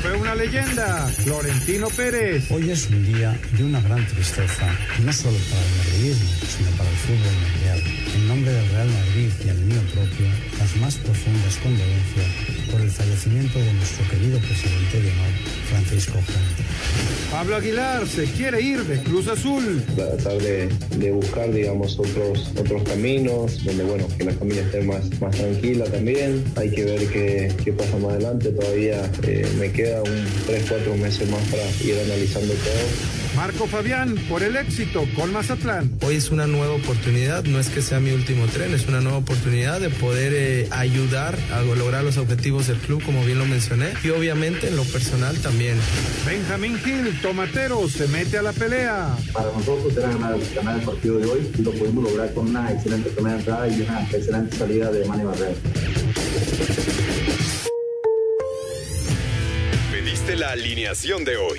Fue una leyenda, Florentino Pérez. Hoy es un día de una gran tristeza, no solo para el madridismo, sino para el fútbol mundial. En nombre del Real Madrid y el mío propio, las más profundas condolencias por el fallecimiento de nuestro querido presidente de honor, Francisco Franco. Pablo Aguilar se quiere ir de Cruz Azul. Tratar de, de, buscar, digamos, otros, otros caminos, donde, bueno, que la familia esté más, más tranquila también. Hay que ver qué, qué pasa más adelante. Todavía eh, me queda un 3, 4 meses más para ir analizando todo. Marco Fabián por el éxito con Mazatlán. Hoy es una nueva oportunidad, no es que sea mi último tren, es una nueva oportunidad de poder eh, ayudar a lograr los objetivos del club, como bien lo mencioné, y obviamente en lo personal también. Benjamín Gil, tomatero, se mete a la pelea. Para nosotros era ganar, ganar el partido de hoy y lo pudimos lograr con una excelente primera entrada y una excelente salida de Manny Barrera. Pediste la alineación de hoy.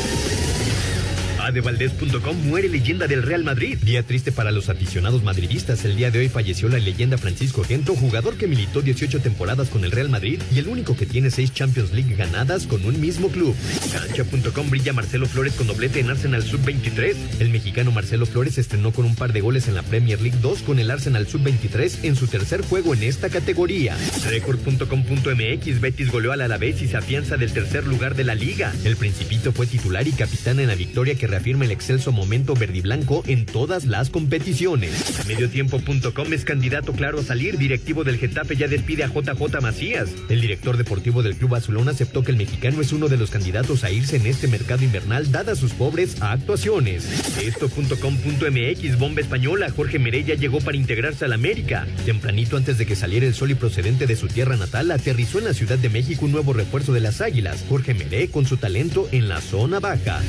Adevaldez.com muere leyenda del Real Madrid. Día triste para los aficionados madridistas. El día de hoy falleció la leyenda Francisco Gento, jugador que militó 18 temporadas con el Real Madrid y el único que tiene 6 Champions League ganadas con un mismo club. Cancha.com brilla Marcelo Flores con doblete en Arsenal Sub-23. El mexicano Marcelo Flores estrenó con un par de goles en la Premier League 2 con el Arsenal Sub-23 en su tercer juego en esta categoría. Record.com.mx Betis goleó al Alavés y se afianza del tercer lugar de la liga. El Principito fue titular y capitán en la victoria que reafirma el excelso momento verdiblanco en todas las competiciones. Mediotiempo.com es candidato claro a salir. Directivo del Getafe ya despide a JJ Macías. El director deportivo del Club Azulón aceptó que el mexicano es uno de los candidatos a irse en este mercado invernal dadas sus pobres actuaciones. Esto.com.mx Bomba española. Jorge Merella llegó para integrarse al América. Tempranito antes de que saliera el sol y procedente de su tierra natal, aterrizó en la Ciudad de México un nuevo refuerzo de las Águilas. Jorge Meré con su talento en la zona baja.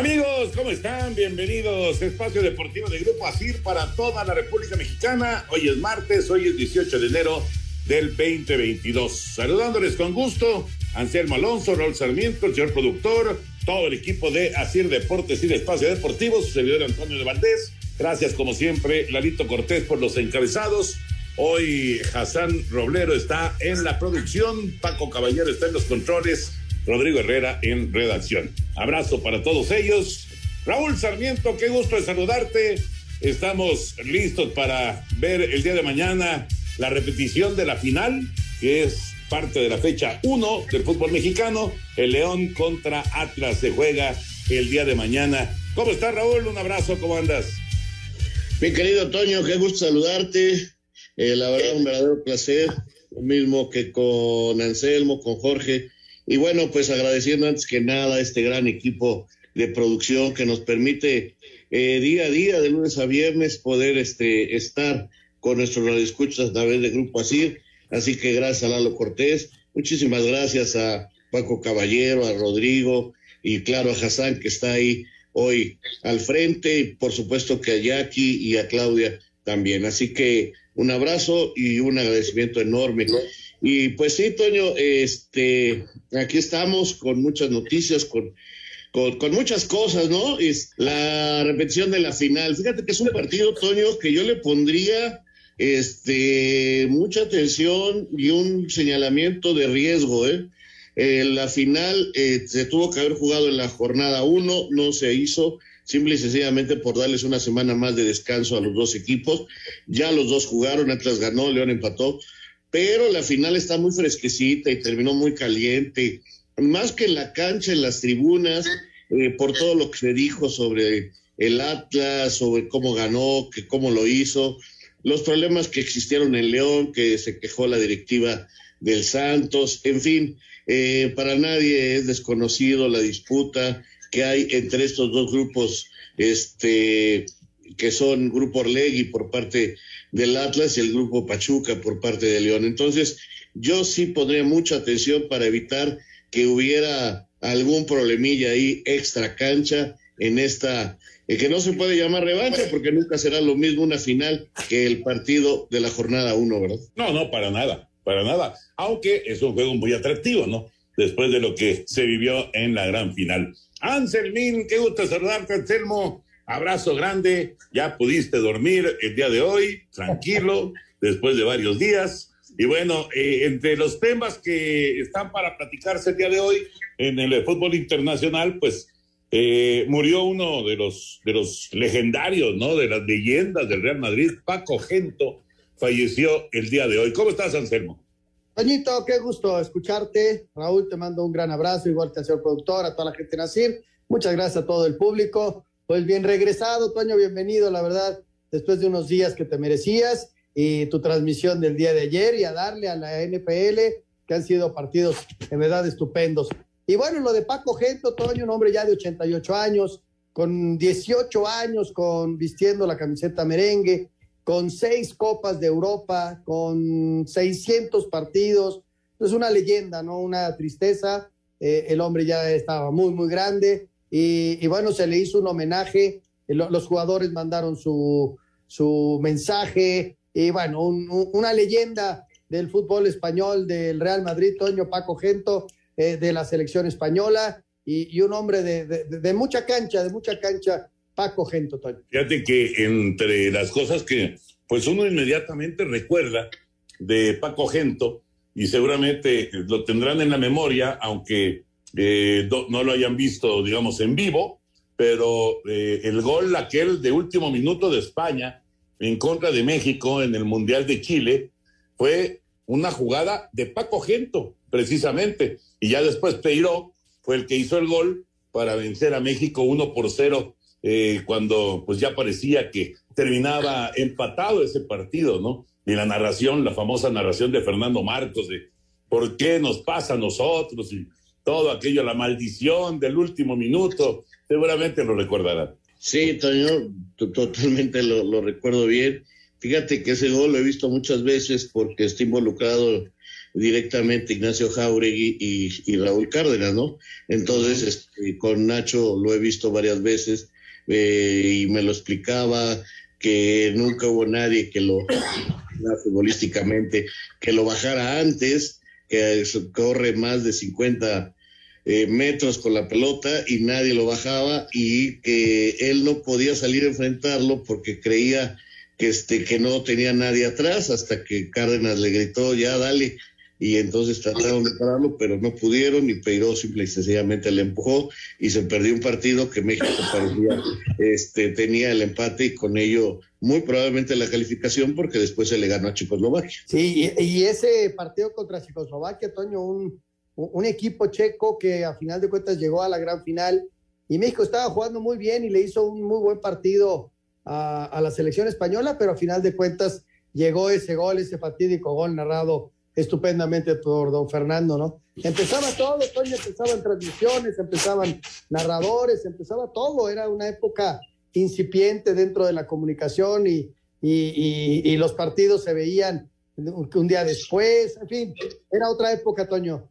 Amigos, ¿cómo están? Bienvenidos Espacio Deportivo de Grupo ASIR para toda la República Mexicana. Hoy es martes, hoy es 18 de enero del 2022. Saludándoles con gusto, Anselmo Alonso, Raúl Sarmiento, el señor productor, todo el equipo de ASIR Deportes y de Espacio Deportivo, su servidor Antonio de Valdés. Gracias, como siempre, Lalito Cortés por los encabezados. Hoy Hassan Roblero está en la producción, Paco Caballero está en los controles. Rodrigo Herrera en redacción. Abrazo para todos ellos. Raúl Sarmiento, qué gusto de saludarte. Estamos listos para ver el día de mañana la repetición de la final, que es parte de la fecha 1 del fútbol mexicano. El León contra Atlas se juega el día de mañana. ¿Cómo estás, Raúl? Un abrazo, ¿cómo andas? Mi querido Toño, qué gusto saludarte. Eh, la verdad, un verdadero placer. Lo mismo que con Anselmo, con Jorge y bueno, pues agradeciendo antes que nada a este gran equipo de producción que nos permite eh, día a día, de lunes a viernes, poder este, estar con nuestros radioescuchas a través de Grupo Asir. Así que gracias a Lalo Cortés, muchísimas gracias a Paco Caballero, a Rodrigo y claro a Hassan que está ahí hoy al frente y por supuesto que a Jackie y a Claudia también. Así que un abrazo y un agradecimiento enorme. Y pues sí, Toño, este, aquí estamos con muchas noticias, con, con, muchas cosas, ¿no? Es la repetición de la final. Fíjate que es un partido, Toño, que yo le pondría este, mucha atención y un señalamiento de riesgo, ¿eh? Eh, la final eh, se tuvo que haber jugado en la jornada 1, no se hizo, simple y sencillamente por darles una semana más de descanso a los dos equipos. Ya los dos jugaron, Atlas ganó, León empató, pero la final está muy fresquecita y terminó muy caliente, más que en la cancha, en las tribunas, eh, por todo lo que se dijo sobre el Atlas, sobre cómo ganó, que cómo lo hizo, los problemas que existieron en León, que se quejó la directiva del Santos, en fin, eh, para nadie es desconocido la disputa que hay entre estos dos grupos, este, que son Grupo Orlegui por parte del Atlas y el Grupo Pachuca por parte de León. Entonces, yo sí pondría mucha atención para evitar que hubiera algún problemilla ahí extra cancha en esta, eh, que no se puede llamar revancha porque nunca será lo mismo una final que el partido de la jornada uno, ¿verdad? No, no, para nada, para nada. Aunque es un juego muy atractivo, ¿no? Después de lo que se vivió en la gran final. Anselmín, qué gusto saludarte, Anselmo. Abrazo grande. Ya pudiste dormir el día de hoy, tranquilo, después de varios días. Y bueno, eh, entre los temas que están para platicarse el día de hoy en el fútbol internacional, pues eh, murió uno de los, de los legendarios, ¿no? De las leyendas del Real Madrid, Paco Gento, falleció el día de hoy. ¿Cómo estás, Anselmo? Toñito, qué gusto escucharte. Raúl, te mando un gran abrazo, igual que al señor productor, a toda la gente de Nacir. Muchas gracias a todo el público. Pues bien regresado, Toño, bienvenido, la verdad, después de unos días que te merecías y tu transmisión del día de ayer y a darle a la NPL, que han sido partidos en verdad estupendos. Y bueno, lo de Paco Gento, Toño, un hombre ya de 88 años, con 18 años, con vistiendo la camiseta merengue, con seis copas de Europa, con 600 partidos. Es una leyenda, ¿no? Una tristeza. Eh, el hombre ya estaba muy, muy grande. Y, y bueno, se le hizo un homenaje. Los jugadores mandaron su, su mensaje. Y bueno, un, una leyenda del fútbol español, del Real Madrid, Toño Paco Gento eh, de la selección española y, y un hombre de, de, de, mucha cancha, de mucha cancha, Paco Gento, Toño. Fíjate que entre las cosas que pues uno inmediatamente recuerda de Paco Gento y seguramente lo tendrán en la memoria, aunque eh, no, lo hayan visto, digamos, en vivo, pero eh, el gol aquel de último minuto de España en contra de México en el Mundial de Chile fue una jugada de Paco Gento, precisamente. Y ya después Peiró fue el que hizo el gol para vencer a México 1 por 0 eh, cuando pues ya parecía que terminaba empatado ese partido, ¿no? Y la narración, la famosa narración de Fernando Marcos de por qué nos pasa a nosotros y todo aquello, la maldición del último minuto, seguramente lo recordarán. Sí, Toño, totalmente lo, lo recuerdo bien. Fíjate que ese gol lo he visto muchas veces porque está involucrado directamente Ignacio Jauregui y, y Raúl Cárdenas, ¿no? Entonces, este, con Nacho lo he visto varias veces eh, y me lo explicaba que nunca hubo nadie que lo futbolísticamente que lo bajara antes, que corre más de 50 eh, metros con la pelota y nadie lo bajaba y que él no podía salir a enfrentarlo porque creía que este que no tenía nadie atrás hasta que Cárdenas le gritó ya dale y entonces trataron de pararlo, pero no pudieron y Peiró simple y sencillamente le empujó y se perdió un partido que México parecía este, tenía el empate y con ello muy probablemente la calificación porque después se le ganó a Checoslovaquia. Sí, y, y ese partido contra Checoslovaquia, Toño, un, un equipo checo que a final de cuentas llegó a la gran final y México estaba jugando muy bien y le hizo un muy buen partido a, a la selección española, pero a final de cuentas llegó ese gol, ese fatídico gol narrado estupendamente por don Fernando, ¿no? Empezaba todo, Toño, empezaban transmisiones, empezaban narradores, empezaba todo, era una época incipiente dentro de la comunicación y, y, y, y los partidos se veían un día después, en fin, era otra época, Toño.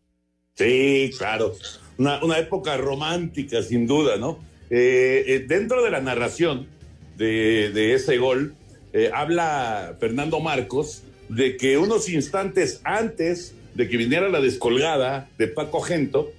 Sí, claro, una, época romántica, sin duda, ¿no? Eh, eh, dentro de la narración de, de ese gol, eh, habla Fernando Marcos de que unos instantes antes de que viniera la descolgada de Paco Gento,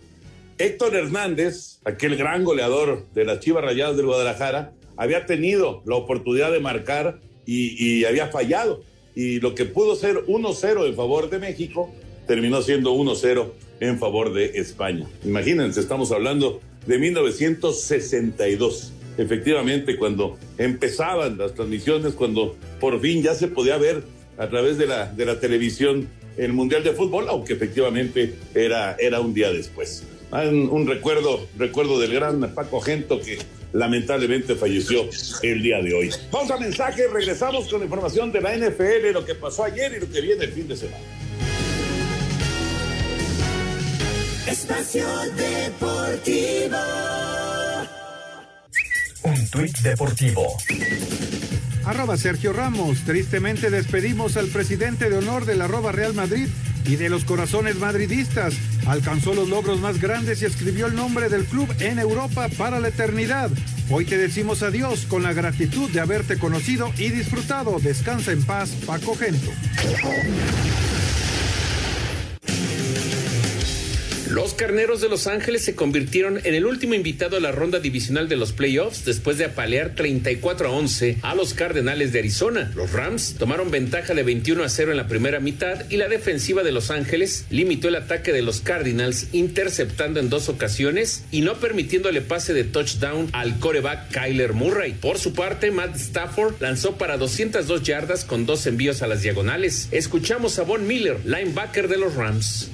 Héctor Hernández, aquel gran goleador de las Chivas Rayadas del Guadalajara, había tenido la oportunidad de marcar y, y había fallado. y lo que pudo ser 1-0 en favor de México terminó siendo 1-0 en favor de España. Imagínense, estamos hablando de 1962. Efectivamente, cuando empezaban las transmisiones, cuando por fin ya se podía ver a través de la, de la televisión el Mundial de Fútbol, aunque efectivamente era, era un día después. Un, recuerdo, recuerdo del gran Paco Gento que lamentablemente falleció el día de hoy. Vamos a mensaje, regresamos con información de la NFL, lo que pasó ayer y lo que viene el fin de semana. Espacio Deportivo. Un tuit deportivo. Arroba Sergio Ramos. Tristemente despedimos al presidente de honor del arroba Real Madrid y de los corazones madridistas. Alcanzó los logros más grandes y escribió el nombre del club en Europa para la eternidad. Hoy te decimos adiós con la gratitud de haberte conocido y disfrutado. Descansa en paz, Paco Gento. Los Carneros de Los Ángeles se convirtieron en el último invitado a la ronda divisional de los playoffs después de apalear 34 a 11 a los Cardenales de Arizona. Los Rams tomaron ventaja de 21 a 0 en la primera mitad y la defensiva de Los Ángeles limitó el ataque de los Cardinals interceptando en dos ocasiones y no permitiéndole pase de touchdown al coreback Kyler Murray. Por su parte, Matt Stafford lanzó para 202 yardas con dos envíos a las diagonales. Escuchamos a Von Miller, linebacker de los Rams.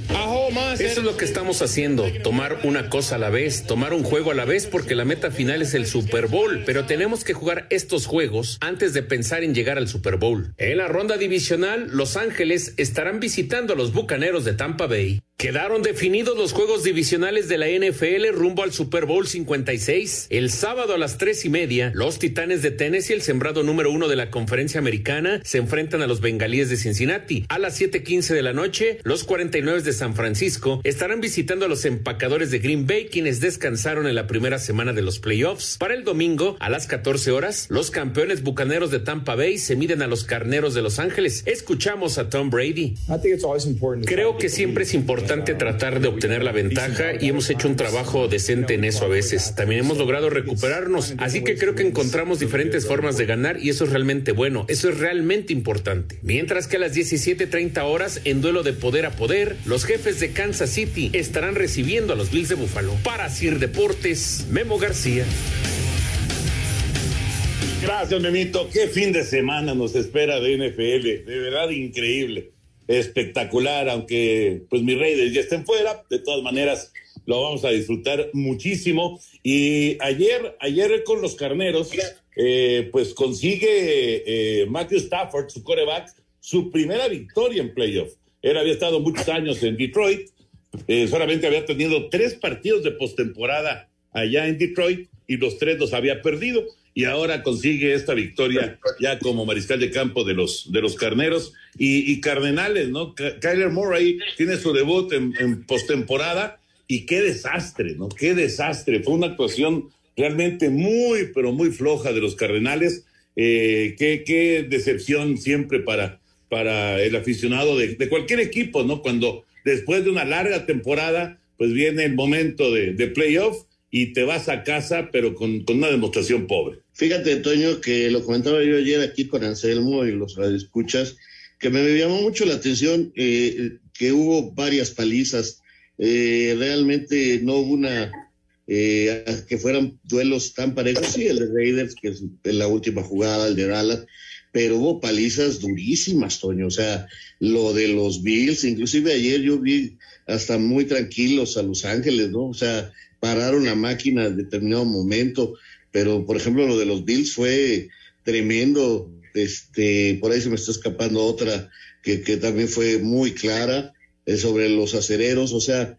Eso es lo que estamos haciendo, tomar una cosa a la vez, tomar un juego a la vez porque la meta final es el Super Bowl, pero tenemos que jugar estos juegos antes de pensar en llegar al Super Bowl. En la ronda divisional, Los Ángeles estarán visitando a los Bucaneros de Tampa Bay. Quedaron definidos los juegos divisionales de la NFL rumbo al Super Bowl 56. El sábado a las tres y media, los Titanes de Tennessee, el sembrado número uno de la conferencia americana, se enfrentan a los Bengalíes de Cincinnati. A las 7:15 de la noche, los 49 de San Francisco estarán visitando a los empacadores de Green Bay, quienes descansaron en la primera semana de los playoffs. Para el domingo, a las 14 horas, los campeones bucaneros de Tampa Bay se miden a los carneros de Los Ángeles. Escuchamos a Tom Brady. Creo que siempre es importante tratar de obtener la ventaja y hemos hecho un trabajo decente en eso a veces. También hemos logrado recuperarnos, así que creo que encontramos diferentes formas de ganar y eso es realmente bueno, eso es realmente importante. Mientras que a las 17:30 horas, en duelo de poder a poder, los jefes de Kansas City estarán recibiendo a los Bills de Buffalo. Para Sir Deportes, Memo García. Gracias, Memito. Qué fin de semana nos espera de NFL. De verdad increíble espectacular, aunque pues mis Raiders ya estén fuera, de todas maneras lo vamos a disfrutar muchísimo. Y ayer, ayer con los carneros, eh, pues consigue eh, Matthew Stafford, su coreback, su primera victoria en playoff. Él había estado muchos años en Detroit, eh, solamente había tenido tres partidos de postemporada allá en Detroit y los tres los había perdido y ahora consigue esta victoria ya como mariscal de campo de los, de los carneros y, Cardenales, ¿no? Kyler Murray tiene su debut en, postemporada y qué desastre, ¿no? Qué desastre. Fue una actuación realmente muy, pero muy floja de los Cardenales. Eh, qué, qué decepción siempre para, para el aficionado de, de, cualquier equipo, ¿no? Cuando después de una larga temporada, pues viene el momento de, de playoff y te vas a casa, pero con, con, una demostración pobre. Fíjate, Toño, que lo comentaba yo ayer aquí con Anselmo y los escuchas, que me llamó mucho la atención eh, que hubo varias palizas. Eh, realmente no hubo una eh, que fueran duelos tan parejos. Sí, el de Raiders, que es la última jugada, el de Dallas, pero hubo palizas durísimas, Toño. O sea, lo de los Bills, inclusive ayer yo vi hasta muy tranquilos a Los Ángeles, ¿no? O sea, pararon la máquina en determinado momento, pero por ejemplo lo de los Bills fue tremendo, este, por ahí se me está escapando otra que, que también fue muy clara eh, sobre los acereros, o sea,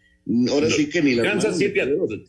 ahora sí que ni la... Kansas City,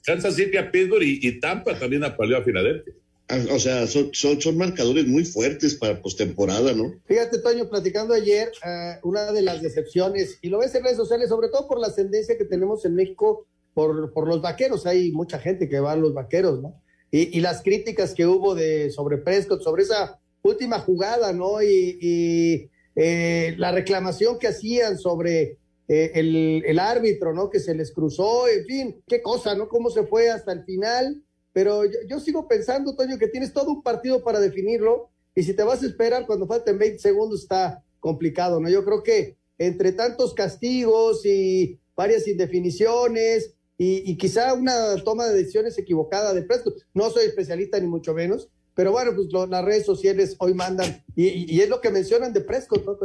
Kansas City a Pittsburgh y, Tampa también apaleó a Filadelfia. Ah, o sea, son, son, son, marcadores muy fuertes para postemporada, ¿no? Fíjate, Toño, platicando ayer, uh, una de las decepciones, y lo ves en redes sociales, sobre todo por la ascendencia que tenemos en México por, por los vaqueros, hay mucha gente que va a los vaqueros, ¿no? Y, y las críticas que hubo de sobre Prescott, sobre esa última jugada, ¿no? Y, y eh, la reclamación que hacían sobre eh, el, el, árbitro, ¿no? Que se les cruzó, en fin, qué cosa, ¿no? Cómo se fue hasta el final. Pero yo, yo, sigo pensando, Toño, que tienes todo un partido para definirlo. Y si te vas a esperar cuando falten 20 segundos, está, complicado, ¿no? Yo creo que entre tantos castigos y varias indefiniciones y, quizá una toma de decisiones equivocada de Prescott, no soy especialista ni mucho menos, pero bueno, pues las redes sociales hoy mandan y, es lo que mencionan de Prescott, ¿no,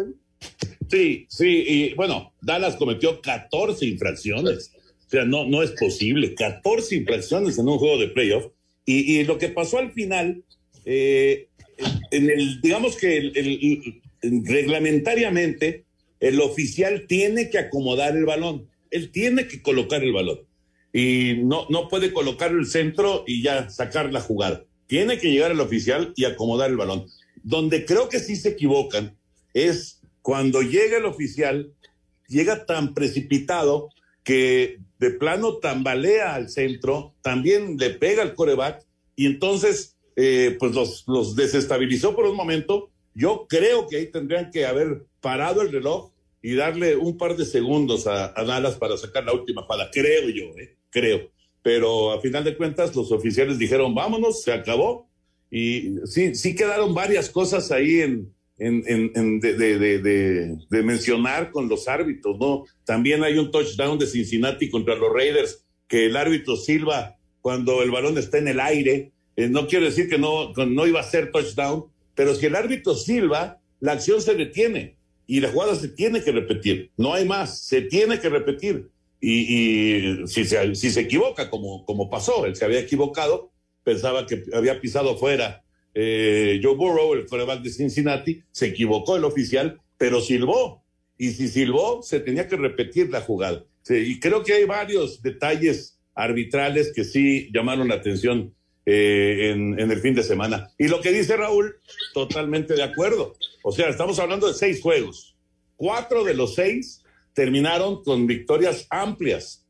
Sí, sí, y bueno, Dallas cometió 14 infracciones. Sea, no, no es posible. 14 infracciones en un juego de playoff. Y, lo que pasó al final, eh, en el, digamos que reglamentariamente, el oficial tiene que acomodar el balón. Él tiene que colocar el balón. Y no, no puede colocar el centro y ya sacar la jugada. Tiene que llegar el oficial y acomodar el balón. Donde creo que sí se equivocan es cuando llega el oficial, llega tan precipitado que de plano tambalea al centro, también le pega al coreback y entonces eh, pues los, los desestabilizó por un momento. Yo creo que ahí tendrían que haber parado el reloj y darle un par de segundos a, Dallas para sacar la última pala, creo yo, eh, creo. Pero a final de cuentas los oficiales dijeron, vámonos, se acabó. Y sí, sí quedaron varias cosas ahí en, en, de, mencionar con los árbitros, ¿no? También hay un touchdown de Cincinnati contra los Raiders que el árbitro Silva, cuando el balón está en el aire, eh, no quiero decir que no, no iba a ser touchdown, pero si el árbitro Silva, la acción se detiene y la jugada se tiene que repetir, no hay más, se tiene que repetir. Y, si, se, si se equivoca, como, como pasó, él se había equivocado, pensaba que había pisado fuera eh, Joe Burrow, el quarterback de Cincinnati, se equivocó el oficial, pero silbó. Y si silbó, se tenía que repetir la jugada. y creo que hay varios detalles arbitrales que sí llamaron la atención eh, en, el fin de semana. Y lo que dice Raúl, totalmente de acuerdo. O sea, estamos hablando de seis juegos. Cuatro de los seis terminaron con victorias amplias,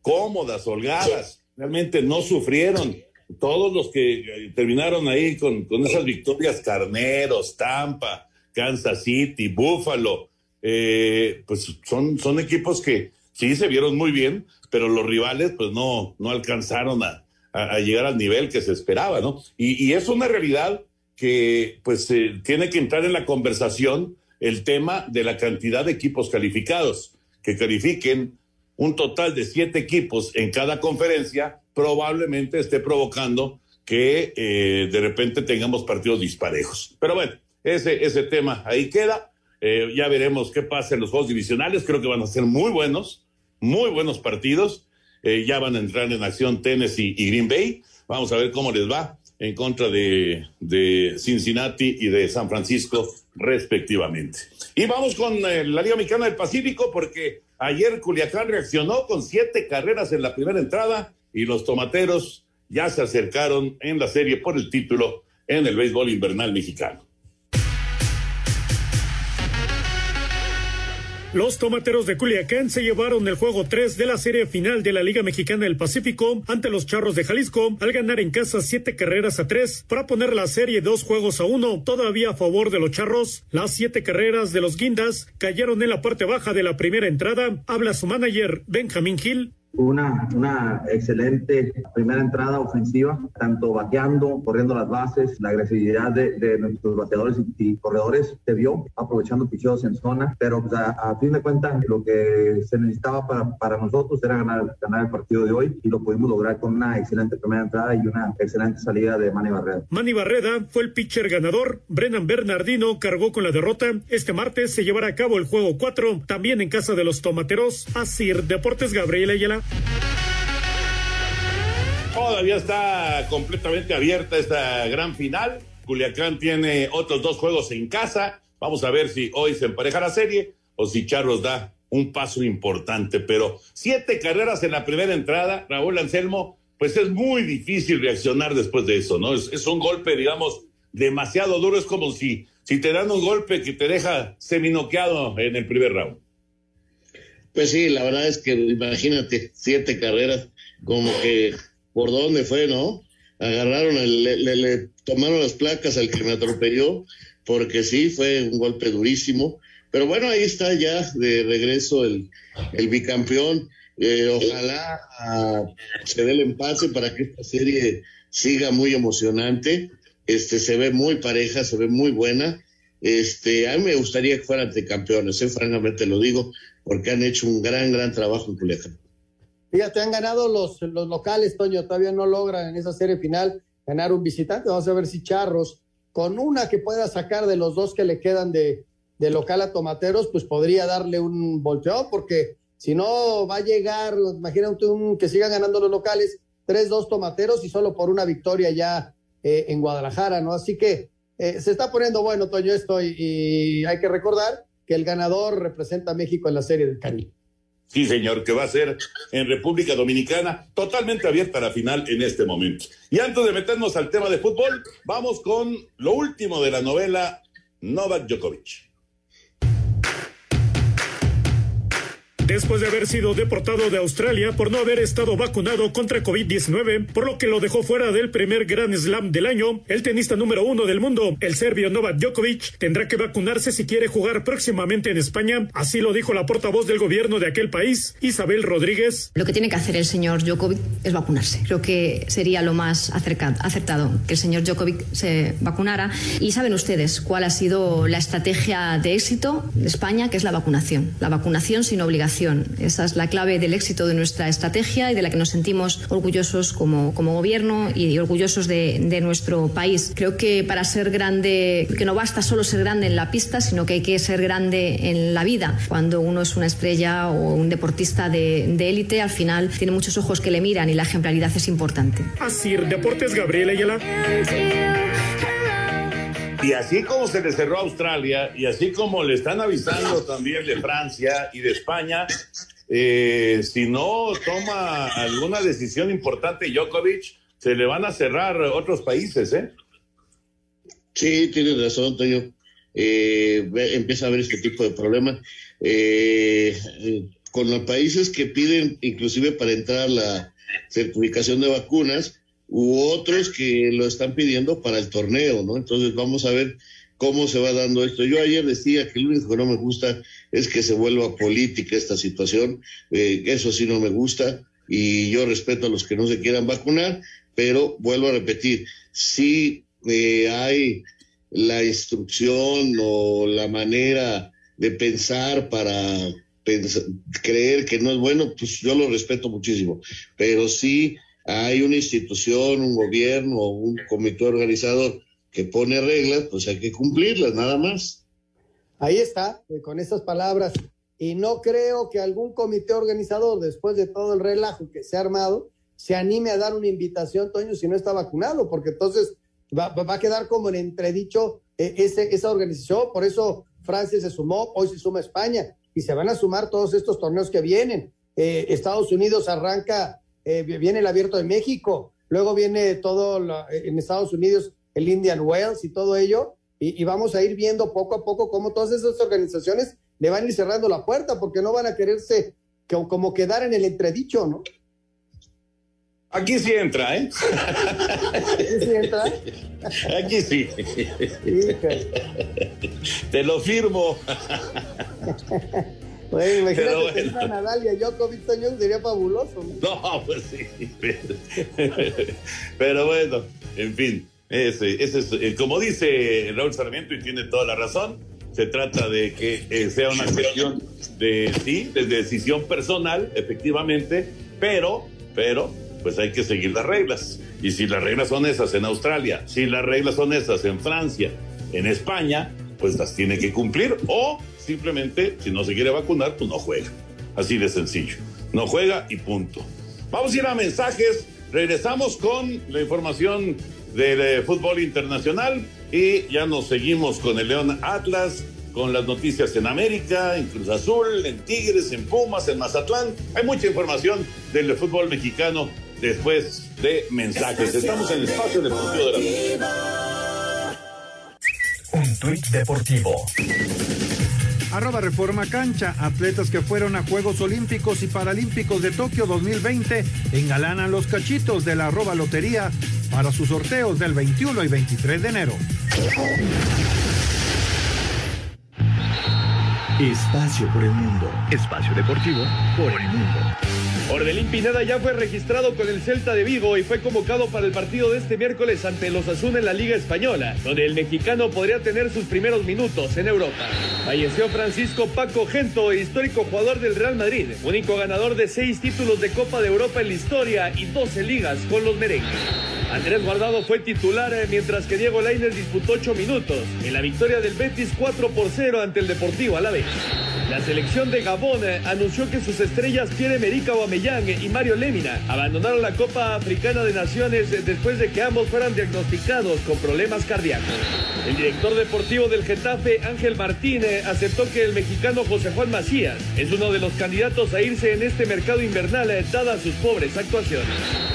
cómodas, holgadas. Realmente no sufrieron todos los que eh, terminaron ahí con, con esas victorias, Carneros, Tampa, Kansas City, Buffalo, eh, pues son, son equipos que sí se vieron muy bien, pero los rivales pues no, no alcanzaron a, a, llegar al nivel que se esperaba, ¿no? Y, y es una realidad que pues eh, tiene que entrar en la conversación el tema de la cantidad de equipos calificados, que califiquen un total de siete equipos en cada conferencia probablemente esté provocando que eh, de repente tengamos partidos disparejos. Pero bueno, ese, ese tema ahí queda. Eh, ya veremos qué pasa en los juegos divisionales. Creo que van a ser muy buenos, muy buenos partidos. Eh, ya van a entrar en acción Tennessee y Green Bay. Vamos a ver cómo les va en contra de, de Cincinnati y de San Francisco, respectivamente. Y vamos con la Liga Mexicana del Pacífico, porque ayer Culiacán reaccionó con siete carreras en la primera entrada y los tomateros ya se acercaron en la serie por el título en el béisbol invernal mexicano. Los tomateros de Culiacán se llevaron el juego 3 de la serie final de la Liga Mexicana del Pacífico ante los Charros de Jalisco al ganar en casa siete carreras a tres para poner la serie dos juegos a uno todavía a favor de los Charros. Las siete carreras de los Guindas cayeron en la parte baja de la primera entrada. Habla su manager Benjamín Gil una, una excelente primera entrada ofensiva, tanto bateando, corriendo las bases, la agresividad de, nuestros bateadores y, corredores se vio, aprovechando picheos en zona, pero pues, a, fin de cuentas lo que se necesitaba para, para nosotros era ganar, ganar el partido de hoy y lo pudimos lograr con una excelente primera entrada y una excelente salida de Manny Barreda. Manny Barreda fue el pitcher ganador, Brennan Bernardino cargó con la derrota. Este martes se llevará a cabo el juego 4, también en casa de los Tomateros. Asir Deportes Gabriel Ayala. Todavía está completamente abierta esta gran final. Culiacán tiene otros dos juegos en casa. Vamos a ver si hoy se empareja la serie o si Charlos da un paso importante. Pero siete carreras en la primera entrada, Raúl Anselmo, pues es muy difícil reaccionar después de eso, ¿no? Es, un golpe, digamos, demasiado duro. Es como si, si te dan un golpe que te deja seminoqueado en el primer round. Pues sí, la verdad es que imagínate, siete carreras, como que por dónde fue, ¿no? Agarraron, le, tomaron las placas al que me atropelló, porque sí, fue un golpe durísimo. Pero bueno, ahí está ya de regreso el, bicampeón. Eh, ojalá ah, se dé el empate para que esta serie siga muy emocionante. Este se ve muy pareja, se ve muy buena. Este, a mí me gustaría que fueran campeones, ¿eh? francamente lo digo, porque han hecho un gran, gran trabajo en Culiacán. Fíjate, han ganado los, los locales, Toño, todavía no logran en esa serie final ganar un visitante. Vamos a ver si Charros, con una que pueda sacar de los dos que le quedan de, de local a Tomateros, pues podría darle un volteo, porque si no va a llegar, imagínate un, que sigan ganando los locales, 3-2 Tomateros y solo por una victoria ya eh, en Guadalajara, ¿no? Así que eh, se está poniendo bueno, Toño, esto y, y hay que recordar que el ganador representa a México en la Serie del Caribe. Sí, señor, que va a ser en República Dominicana, totalmente abierta la final en este momento. Y antes de meternos al tema de fútbol, vamos con lo último de la novela Novak Djokovic. Después de haber sido deportado de Australia por no haber estado vacunado contra COVID-19, por lo que lo dejó fuera del primer Grand Slam del año. El tenista número uno del mundo, el serbio Novak Djokovic, tendrá que vacunarse si quiere jugar próximamente en España. Así lo dijo la portavoz del gobierno de aquel país, Isabel Rodríguez. Lo que tiene que hacer el señor Djokovic es vacunarse. Creo que sería lo más acertado que el señor Djokovic se vacunara. Y saben ustedes cuál ha sido la estrategia de éxito de España, que es la vacunación. La vacunación sin obligación esa es la clave del éxito de nuestra estrategia y de la que nos sentimos orgullosos como, como gobierno y orgullosos de, de nuestro país. Creo que para ser grande, que no basta solo ser grande en la pista, sino que hay que ser grande en la vida. Cuando uno es una estrella o un deportista de, de élite, al final tiene muchos ojos que le miran y la ejemplaridad es importante. Así, Deportes Gabriela Ayala. Y así como se le cerró Australia y así como le están avisando también de Francia y de España, eh, si no toma alguna decisión importante Djokovic, se le van a cerrar otros países, ¿eh? Sí, tienes razón, Antonio. Eh, empieza a haber este tipo de problemas. Eh, con los países que piden, inclusive para entrar la certificación de vacunas, u otros que lo están pidiendo para el torneo, ¿no? Entonces vamos a ver cómo se va dando esto. Yo ayer decía que lo único que no me gusta es que se vuelva política esta situación, eh, eso sí no me gusta y yo respeto a los que no se quieran vacunar, pero vuelvo a repetir, si eh, hay la instrucción o la manera de pensar para creer que no es bueno, pues yo lo respeto muchísimo, pero sí hay una institución, un gobierno, un comité organizador que pone reglas, pues hay que cumplirlas, nada más. Ahí está, eh, con estas palabras. Y no creo que algún comité organizador, después de todo el relajo que se ha armado, se anime a dar una invitación, Toño, si no está vacunado, porque entonces va, va a quedar como en entredicho eh, esa organización. Por eso Francia se sumó, hoy se suma España, y se van a sumar todos estos torneos que vienen. Eh, Estados Unidos arranca eh, viene el Abierto de México, luego viene todo en Estados Unidos el Indian Wells y todo ello, y, vamos a ir viendo poco a poco cómo todas esas organizaciones le van a ir cerrando la puerta porque no van a quererse como quedar en el entredicho, ¿no? Aquí sí entra, ¿eh? ¿Aquí sí entra? Aquí sí. Te lo firmo. Pues imagínate bueno. Nadal y a Djokovic sería fabuloso. ¿no? no, pues sí. Pero, bueno, en fin, ese, ese es, como dice Raúl Sarmiento y tiene toda la razón, se trata de que eh, sea una cuestión de, sí, de decisión personal, efectivamente, pero, pero, pues hay que seguir las reglas. Y si las reglas son esas en Australia, si las reglas son esas en Francia, en España, pues las tiene que cumplir o simplemente si no se quiere vacunar, pues no juega. Así de sencillo. No juega y punto. Vamos a ir a mensajes. Regresamos con la información del eh, fútbol internacional y ya nos seguimos con el León Atlas, con las noticias en América, en Cruz Azul, en Tigres, en Pumas, en Mazatlán. Hay mucha información del fútbol mexicano después de mensajes. Estamos en el espacio deportivo de la Un tuit deportivo. Arroba Reforma Cancha, atletas que fueron a Juegos Olímpicos y Paralímpicos de Tokio 2020 engalanan los cachitos de la arroba lotería para sus sorteos del 21 y 23 de enero. Espacio por el mundo. Espacio deportivo por el mundo. Ordelín Pineda ya fue registrado con el Celta de Vigo y fue convocado para el partido de este miércoles ante los Asuna en la Liga Española, donde el mexicano podría tener sus primeros minutos en Europa. Falleció Francisco Paco Gento, histórico jugador del Real Madrid, único ganador de seis títulos de Copa de Europa en la historia y 12 ligas con los merengues. Andrés Guardado fue titular eh, mientras que Diego Lainez disputó 8 minutos en la victoria del Betis 4 por 0 ante el Deportivo Alavés. La selección de Gabón eh, anunció que sus estrellas Pierre-Emerick Aubameyang y Mario Lemina abandonaron la Copa Africana de Naciones eh, después de que ambos fueran diagnosticados con problemas cardíacos. El director deportivo del Getafe, Ángel Martínez, aceptó que el mexicano José Juan Macías es uno de los candidatos a irse en este mercado invernal dadas sus pobres actuaciones.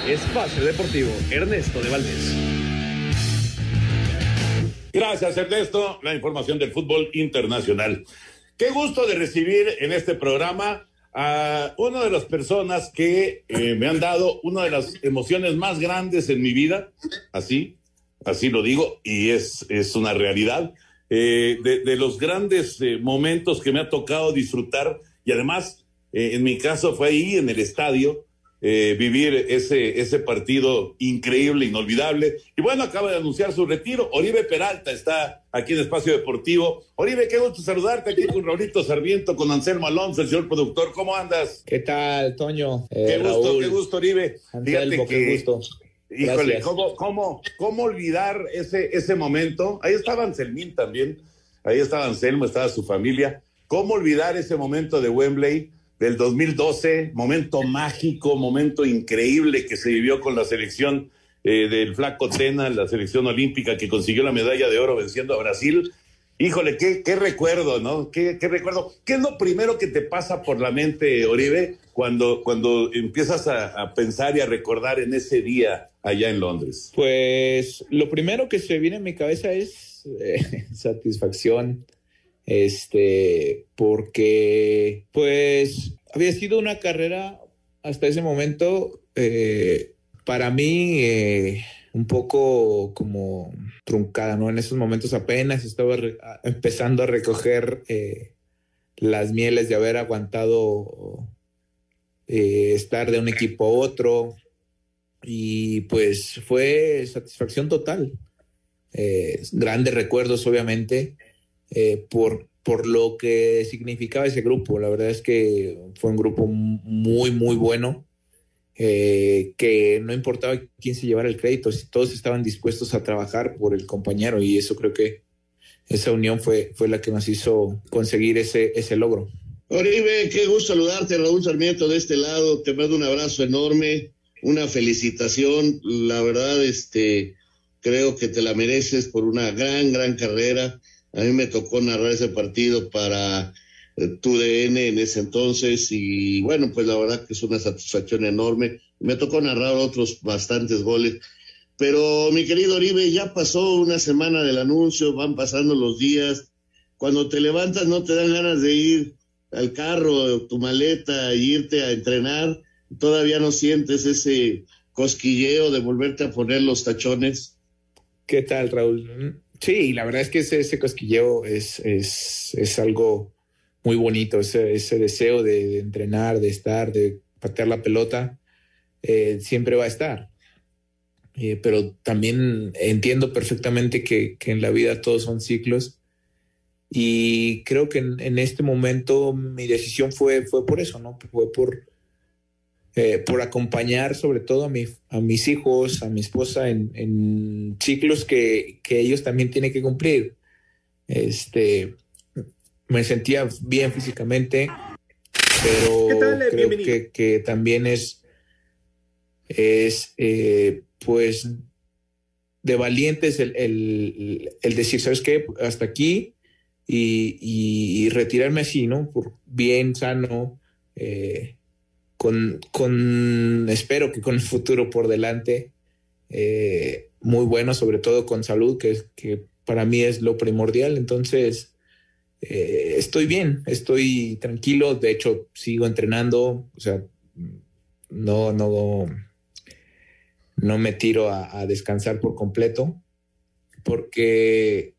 Espacio Deportivo, Ernesto de Valdés. Gracias, Ernesto. La información del fútbol internacional. Qué gusto de recibir en este programa a una de las personas que eh, me han dado una de las emociones más grandes en mi vida, así, así lo digo, y es, es una realidad, eh, de, los grandes eh, momentos que me ha tocado disfrutar, y además, en mi caso fue ahí en el estadio, eh, vivir ese, ese partido increíble, inolvidable. Y bueno, acaba de anunciar su retiro. Oribe Peralta está aquí en Espacio Deportivo. Oribe, qué gusto saludarte aquí con Raulito Sarmiento, con Anselmo Alonso, el señor productor. ¿Cómo andas? ¿Qué tal, Toño? Eh, qué gusto, Raúl. qué gusto, Oribe. Anselmo, que, qué gusto. Híjole, ¿cómo, cómo, ¿cómo olvidar ese, ese momento? Ahí estaba Anselmín también. Ahí estaba Anselmo, estaba su familia. ¿Cómo olvidar ese momento de Wembley? Del 2012, momento mágico, momento increíble que se vivió con la selección eh, del Flaco Tena, la selección olímpica que consiguió la medalla de oro venciendo a Brasil. Híjole, qué, qué recuerdo, ¿no? Qué, qué, recuerdo. ¿Qué es lo primero que te pasa por la mente, Oribe, cuando, cuando empiezas a, pensar y a recordar en ese día allá en Londres? Pues lo primero que se viene en mi cabeza es eh, satisfacción, este, porque pues había sido una carrera hasta ese momento eh, para mí eh, un poco como truncada, ¿no? En esos momentos apenas estaba empezando a recoger eh, las mieles de haber aguantado eh, estar de un equipo a otro y pues fue satisfacción total. grandes recuerdos, obviamente, por, por lo que significaba ese grupo. La verdad es que fue un grupo muy, muy bueno, eh, que no importaba quién se llevara el crédito, todos estaban dispuestos a trabajar por el compañero y eso creo que esa unión fue, fue la que nos hizo conseguir ese, ese logro. Oribe, qué gusto saludarte, Raúl Sarmiento de este lado, te mando un abrazo enorme, una felicitación, la verdad, este, creo que te la mereces por una gran, gran carrera a mí me tocó narrar ese partido para eh, tu DN en ese entonces y bueno, pues la verdad que es una satisfacción enorme. Me tocó narrar otros bastantes goles. Pero mi querido Oribe, ya pasó una semana del anuncio, van pasando los días. Cuando te levantas no te dan ganas de ir al carro, tu maleta, e irte a entrenar. Todavía no sientes ese cosquilleo de volverte a poner los tachones. ¿Qué tal, Raúl? Sí, la verdad es que ese, ese cosquilleo es, es, es, algo muy bonito, ese, ese deseo de, entrenar, de estar, de patear la pelota, eh, siempre va a estar. Eh, pero también entiendo perfectamente que, que, en la vida todos son ciclos y creo que en, en, este momento mi decisión fue, fue por eso, ¿no? Fue por, eh, por acompañar sobre todo a, mi, a mis hijos, a mi esposa en, en ciclos que, que, ellos también tienen que cumplir. Este, me sentía bien físicamente, pero creo que, que, también es, es eh, pues, de valientes el, el, el, decir, ¿sabes qué? Hasta aquí y, y, y retirarme así, ¿no? Por bien, sano. Eh, con, con, espero que con el futuro por delante, eh, muy bueno, sobre todo con salud, que, que para mí es lo primordial. Entonces, eh, estoy bien, estoy tranquilo, de hecho, sigo entrenando, o sea, no, no, no me tiro a, descansar por completo, porque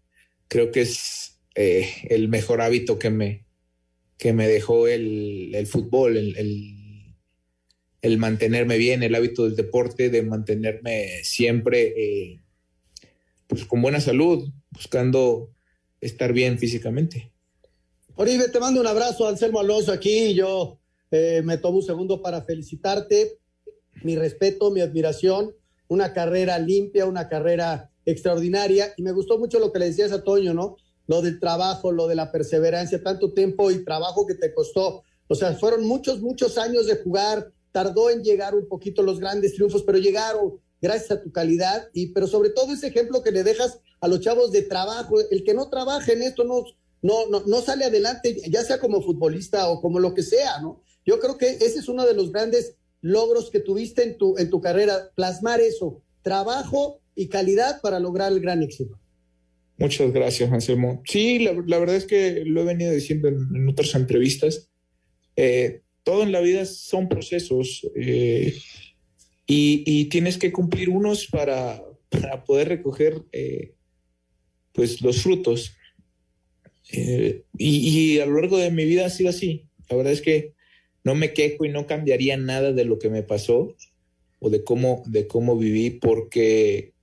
creo que es eh, el mejor hábito que me, que me dejó el, el fútbol, el el mantenerme bien, el hábito del deporte, de mantenerme siempre eh, pues con buena salud, buscando estar bien físicamente. Oribe, te mando un abrazo, Anselmo Alonso aquí. Yo eh, me tomo un segundo para felicitarte. Mi respeto, mi admiración. Una carrera limpia, una carrera extraordinaria. Y me gustó mucho lo que le decías a Toño, ¿no? Lo del trabajo, lo de la perseverancia, tanto tiempo y trabajo que te costó. O sea, fueron muchos, muchos años de jugar. Tardó en llegar un poquito los grandes triunfos, pero llegaron gracias a tu calidad. Y, pero sobre todo ese ejemplo que le dejas a los chavos de trabajo. El que no trabaja en esto no, no, no, no sale adelante, ya sea como futbolista o como lo que sea, ¿no? Yo creo que ese es uno de los grandes logros que tuviste en tu, en tu carrera, plasmar eso, trabajo y calidad para lograr el gran éxito. Muchas gracias, Anselmo. Sí, la, verdad es que lo he venido diciendo en, otras entrevistas. Eh, todo en la vida son procesos eh, y, tienes que cumplir unos para, para poder recoger eh, pues los frutos. y, y, a lo largo de mi vida ha sido así. La verdad es que no me quejo y no cambiaría nada de lo que me pasó o de cómo, de cómo viví, porque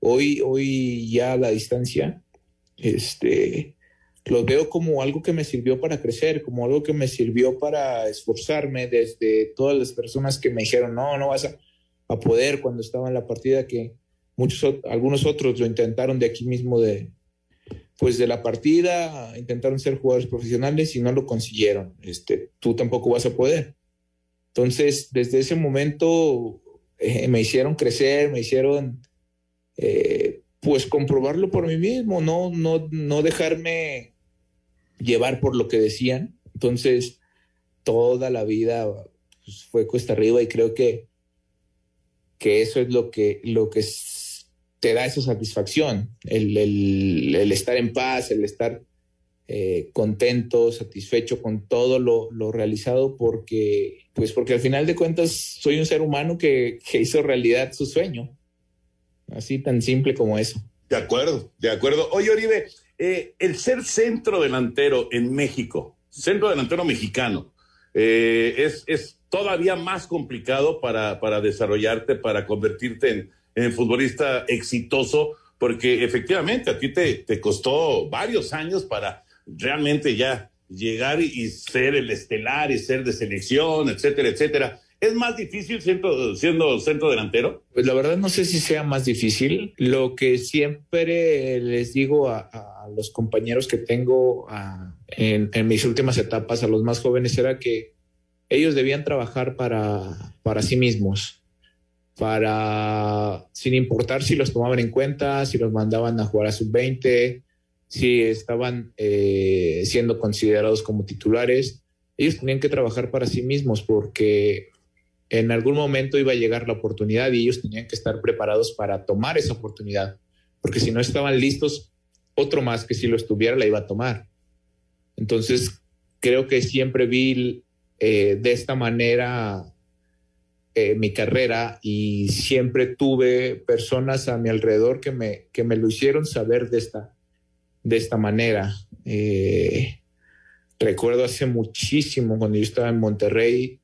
hoy, hoy ya a la distancia, este, lo veo como algo que me sirvió para crecer, como algo que me sirvió para esforzarme desde todas las personas que me dijeron, no, no vas a, a poder cuando estaba en la partida, que muchos, algunos otros lo intentaron de aquí mismo de, pues de la partida intentaron ser jugadores profesionales y no lo consiguieron. Este, tú tampoco vas a poder. Entonces, desde ese momento eh, me hicieron crecer, me hicieron eh, pues comprobarlo por mí mismo, no, no, no dejarme llevar por lo que decían. Entonces, toda la vida pues, fue cuesta arriba y creo que, que eso es lo que, lo que te da esa satisfacción, el, estar en paz, el estar eh, contento, satisfecho con todo lo, realizado, porque, pues porque al final de cuentas soy un ser humano que, hizo realidad su sueño. Así tan simple como eso. De acuerdo, de acuerdo. Oye, Oribe, eh, el ser centro delantero en México, centro delantero mexicano, eh, es, es todavía más complicado para, para desarrollarte, para convertirte en, en futbolista exitoso, porque efectivamente a ti te, te costó varios años para realmente ya llegar y, ser el estelar y ser de selección, etcétera, etcétera. ¿Es más difícil siendo, siendo centro delantero? Pues la verdad no sé si sea más difícil. Lo que siempre les digo a, los compañeros que tengo en, mis últimas etapas, a los más jóvenes, era que ellos debían trabajar para, para sí mismos para, sin importar si los tomaban en cuenta, si los mandaban a jugar a sub-20, si estaban eh, siendo considerados como titulares, ellos tenían que trabajar para sí mismos porque en algún momento iba a llegar la oportunidad y ellos tenían que estar preparados para tomar esa oportunidad, porque si no estaban listos, otro más que si lo estuviera la iba a tomar. Entonces, creo que siempre vi eh, de esta manera eh, mi carrera y siempre tuve personas a mi alrededor que me, que me lo hicieron saber de esta, de esta manera. Eh, recuerdo hace muchísimo cuando yo estaba en Monterrey,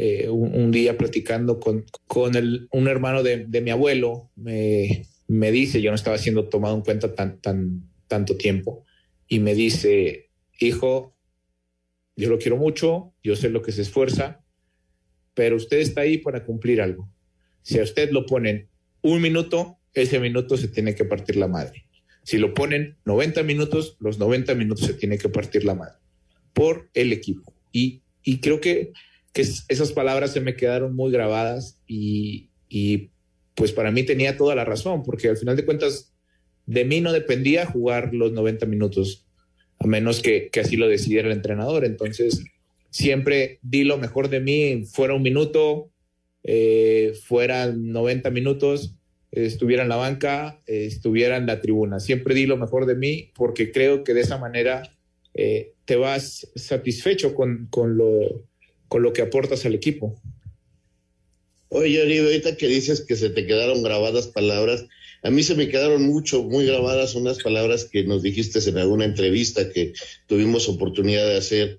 eh, un, día platicando con, con un hermano de, de mi abuelo, me, me, dice, yo no estaba siendo tomado en cuenta tan, tan, tanto tiempo, y me dice, hijo, yo lo quiero mucho, yo sé lo que se esfuerza, pero usted está ahí para cumplir algo. Si a usted lo ponen un minuto, ese minuto se tiene que partir la madre. Si lo ponen 90 minutos, los 90 minutos se tiene que partir la madre por el equipo. Y, creo que, esas palabras se me quedaron muy grabadas y, pues para mí tenía toda la razón, porque al final de cuentas de mí no dependía jugar los 90 minutos, a menos que, que así lo decidiera el entrenador. Entonces, siempre di lo mejor de mí, fuera un minuto, eh, fueran 90 minutos, estuviera en la banca, estuviera en la tribuna. Siempre di lo mejor de mí porque creo que de esa manera eh, te vas satisfecho con, con, lo, con lo que aportas al equipo. Oye, Oribe, ahorita que dices que se te quedaron grabadas palabras, a mí se me quedaron mucho, muy grabadas unas palabras que nos dijiste en alguna entrevista que tuvimos oportunidad de hacer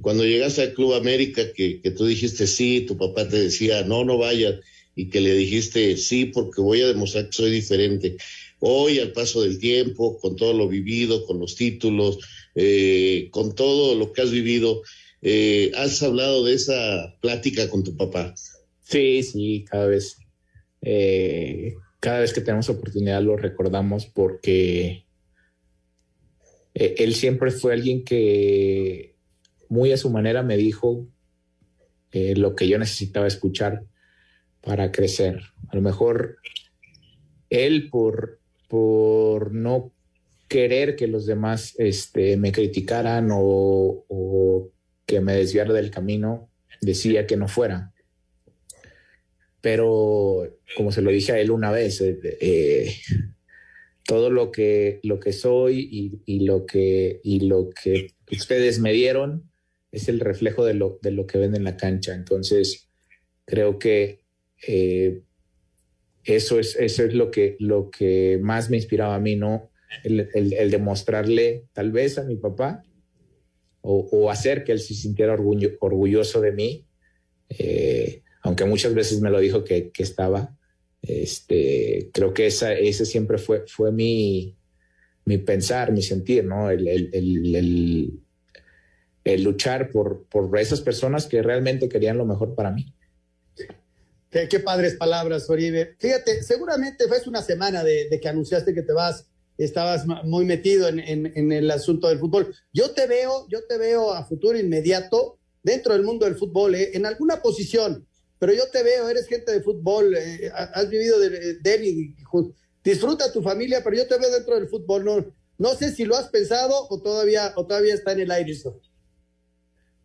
cuando llegaste al Club América, que, que tú dijiste sí, tu papá te decía, no, no vayas, y que le dijiste sí porque voy a demostrar que soy diferente. Hoy, al paso del tiempo, con todo lo vivido, con los títulos, eh, con todo lo que has vivido, eh, ¿has hablado de esa plática con tu papá? Sí, sí, cada vez, eh, cada vez que tenemos oportunidad lo recordamos porque eh, él siempre fue alguien que muy a su manera me dijo lo que yo necesitaba escuchar para crecer. A lo mejor él por, por no querer que los demás este, me criticaran o, que me desviara del camino, decía que no fuera. Pero como se lo dije a él una vez, eh, eh, todo lo que, lo que soy y, y, lo que, y lo que ustedes me dieron es el reflejo de lo, de lo que ven en la cancha. Entonces, creo que eh, eso, es, eso es lo que, lo que más me inspiraba a mí, ¿no? El, el, el demostrarle tal vez a mi papá o, hacer que él se sintiera orgullo, orgulloso de mí, eh, aunque muchas veces me lo dijo que, que estaba. Este, creo que esa, ese siempre fue, fue mi, mi pensar, mi sentir, ¿no? El, el, el, luchar por, por esas personas que realmente querían lo mejor para mí. Qué, padres palabras, Oribe. Fíjate, seguramente fue una semana de, que anunciaste que te vas, estabas muy metido en, el asunto del fútbol. Yo te veo, yo te veo a futuro inmediato dentro del mundo del fútbol, ¿eh? en alguna posición, pero yo te veo, eres gente de fútbol, eh, has vivido de, y disfruta tu familia, pero yo te veo dentro del fútbol. No, no sé si lo has pensado o todavía, o todavía está en el aire eso.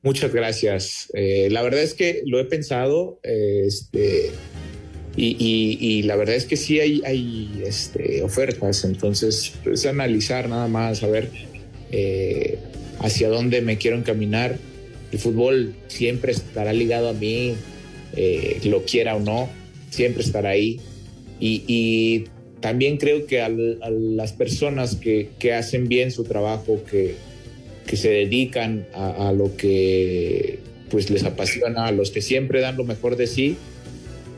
Muchas gracias. Eh, la verdad es que lo he pensado, eh, este, y, la verdad es que sí hay, este, ofertas, entonces es analizar nada más, a ver eh, hacia dónde me quiero encaminar. El fútbol siempre estará ligado a mí, eh, lo quiera o no, siempre estará ahí. Y, también creo que al, a las personas que, que hacen bien su trabajo, que, que se dedican a, a, lo que pues les apasiona, a los que siempre dan lo mejor de sí,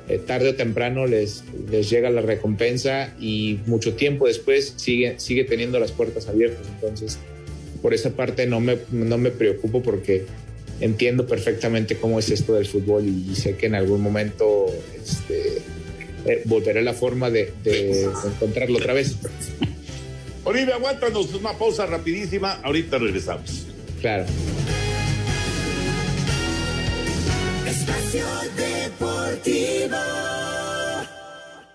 eh, tarde o temprano les, les llega la recompensa y mucho tiempo después sigue, sigue teniendo las puertas abiertas. Entonces, por esa parte no me, no me preocupo porque entiendo perfectamente cómo es esto del fútbol y, sé que en algún momento este, eh, volveré la forma de, de encontrarlo otra vez. Olivia, aguántanos una pausa rapidísima. Ahorita regresamos. Claro. Espacio Deportivo.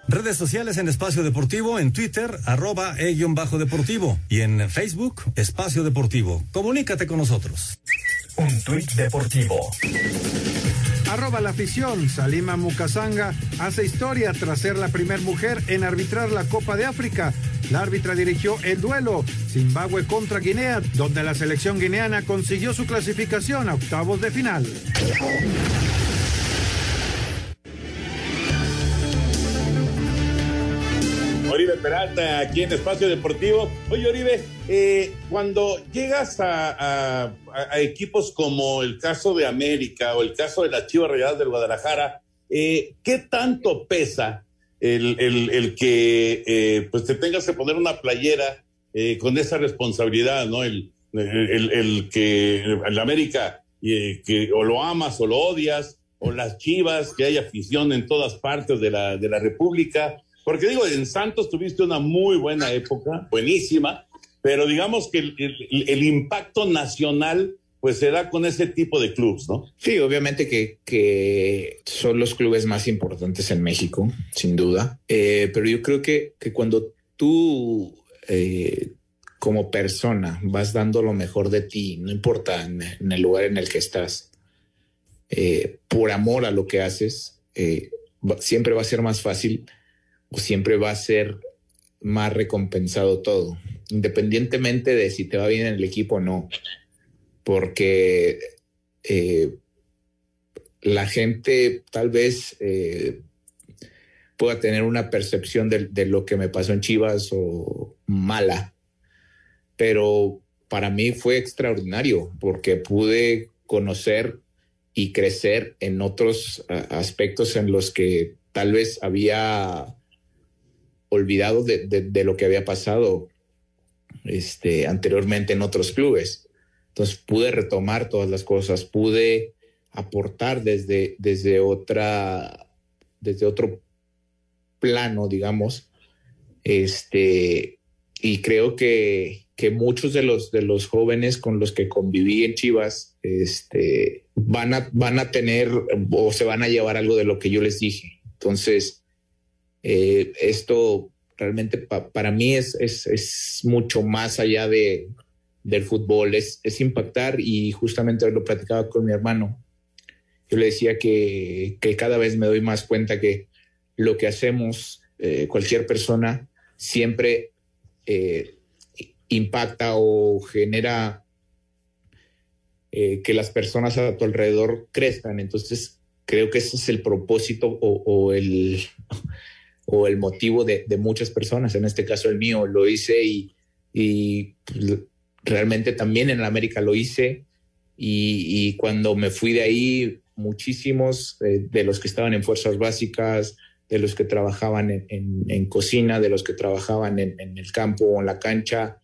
Redes sociales en Espacio Deportivo, en Twitter, arroba e-deportivo y en Facebook, Espacio Deportivo. Comunícate con nosotros. Un tuit deportivo. Arroba la afición, Salima Mukasanga hace historia tras ser la primer mujer en arbitrar la Copa de África. La árbitra dirigió el duelo Zimbabue contra Guinea, donde la selección guineana consiguió su clasificación a octavos de final. Oribe Peralta, aquí en Espacio Deportivo. Oye, Oribe, eh, cuando llegas a, a, a, equipos como el caso de América o el caso de las Chivas Rayadas del Guadalajara, eh, ¿qué tanto pesa el, el, el que eh, pues te tengas que poner una playera eh, con esa responsabilidad, ¿no? El, el que el América, eh, que o lo amas o lo odias, o las Chivas, que hay afición en todas partes de la, de la República. Porque digo, en Santos tuviste una muy buena época, buenísima, pero digamos que el, impacto nacional pues se da con ese tipo de clubes, ¿no? Sí, obviamente que, que son los clubes más importantes en México, sin duda. Eh, pero yo creo que, que cuando tú eh, como persona vas dando lo mejor de ti, no importa en, el lugar en el que estás, eh, por amor a lo que haces, siempre va a ser más fácil siempre va a ser más recompensado todo, independientemente de si te va bien en el equipo o no, porque eh, la gente tal vez eh, pueda tener una percepción de, lo que me pasó en Chivas o mala, pero para mí fue extraordinario porque pude conocer y crecer en otros aspectos en los que tal vez había olvidado de, lo que había pasado este, anteriormente en otros clubes. Entonces pude retomar todas las cosas, pude aportar desde, desde otra, desde otro plano, digamos. Este, y creo que, que muchos de los, de los jóvenes con los que conviví en Chivas este, van, a, van a tener o se van a llevar algo de lo que yo les dije. Entonces, eh, esto realmente para mí es, es, es, mucho más allá de, del fútbol, es, es impactar y justamente lo platicaba con mi hermano. Yo le decía que, que cada vez me doy más cuenta que lo que hacemos, eh, cualquier persona, siempre eh, impacta o genera que las personas a tu alrededor crezcan. Entonces, creo que ese es el propósito o, el, o el motivo de, muchas personas. En este caso, el mío lo hice y, realmente también en América lo hice. Y, cuando me fui de ahí, muchísimos eh, de los que estaban en fuerzas básicas, de los que trabajaban en, cocina, de los que trabajaban en, el campo o en la cancha,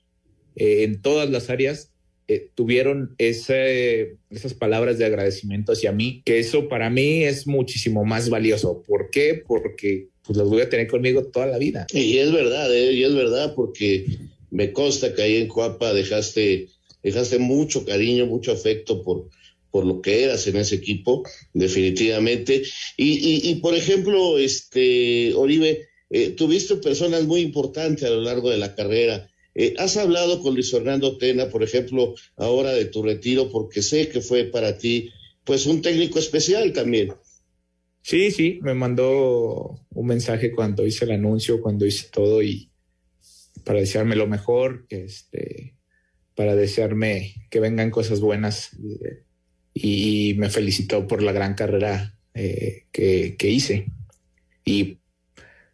eh, en todas las áreas, eh, tuvieron ese, esas palabras de agradecimiento hacia mí, que eso para mí es muchísimo más valioso. ¿Por qué? Porque pues los voy a tener conmigo toda la vida. Y es verdad, ¿eh? y es verdad, porque me consta que ahí en Cuapa dejaste, dejaste mucho cariño, mucho afecto por, por lo que eras en ese equipo, definitivamente. Y, y, por ejemplo, este, Oribe, eh, tuviste personas muy importantes a lo largo de la carrera. Eh, ¿Has hablado con Luis Fernando Tena, por ejemplo, ahora de tu retiro, porque sé que fue para ti, pues, un técnico especial también? Sí, sí, me mandó un mensaje cuando hice el anuncio, cuando hice todo y para desearme lo mejor, este, para desearme que vengan cosas buenas. Eh, y me felicitó por la gran carrera eh, que, hice. Y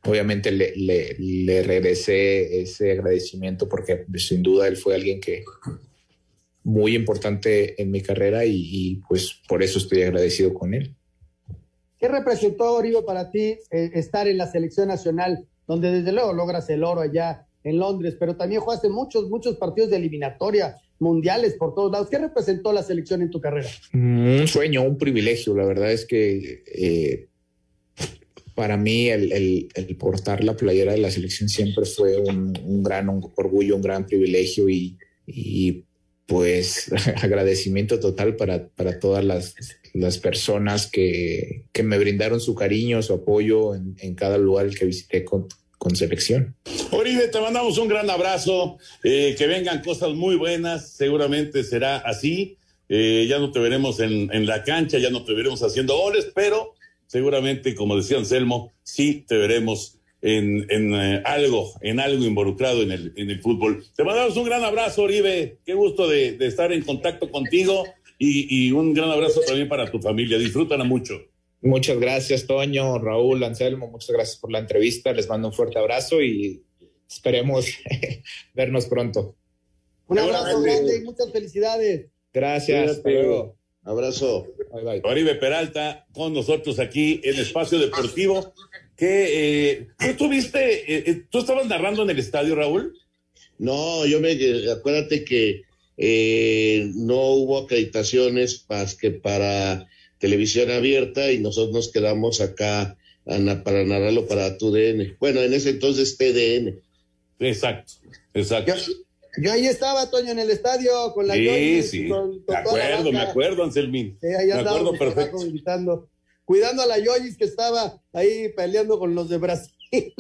obviamente le, le, regresé ese agradecimiento porque sin duda él fue alguien que muy importante en mi carrera y, pues por eso estoy agradecido con él. ¿Qué representó, Oribe, para ti eh, estar en la selección nacional, donde desde luego logras el oro allá en Londres, pero también jugaste muchos, muchos partidos de eliminatoria, mundiales por todos lados. ¿Qué representó la selección en tu carrera? Un sueño, un privilegio. La verdad es que eh, para mí el, portar la playera de la selección siempre fue un, gran orgullo, un gran privilegio y, pues agradecimiento total para, para todas las, las personas que, que, me brindaron su cariño, su apoyo en, en cada lugar que visité con, con selección. Oribe, te mandamos un gran abrazo, eh, que vengan cosas muy buenas, seguramente será así. Eh, ya no te veremos en, la cancha, ya no te veremos haciendo goles, pero seguramente, como decía Anselmo, sí te veremos en, eh, algo, en algo involucrado en el, en el fútbol. Te mandamos un gran abrazo, Oribe. Qué gusto de, estar en contacto contigo y, y, un gran abrazo también para tu familia. Disfrútala mucho. Muchas gracias, Toño, Raúl, Anselmo, muchas gracias por la entrevista. Les mando un fuerte abrazo y esperemos vernos pronto. Un abrazo grande y muchas felicidades. Gracias. Abrazo. Bye, Oribe Peralta con nosotros aquí en Espacio Deportivo. Que eh, tú tuviste, eh, eh, tú estabas narrando en el estadio, Raúl. No, yo me acuérdate que no hubo acreditaciones más que para televisión abierta y nosotros nos quedamos acá para narrarlo para TUDN. Bueno, en ese entonces TDN. Exacto, exacto. Yo, ahí estaba, Toño, en el estadio con la Sí, sí, me acuerdo, me acuerdo, Anselmín. Sí, ahí me acuerdo perfecto. cuidando a la Yoyis que estaba ahí peleando con los de Brasil.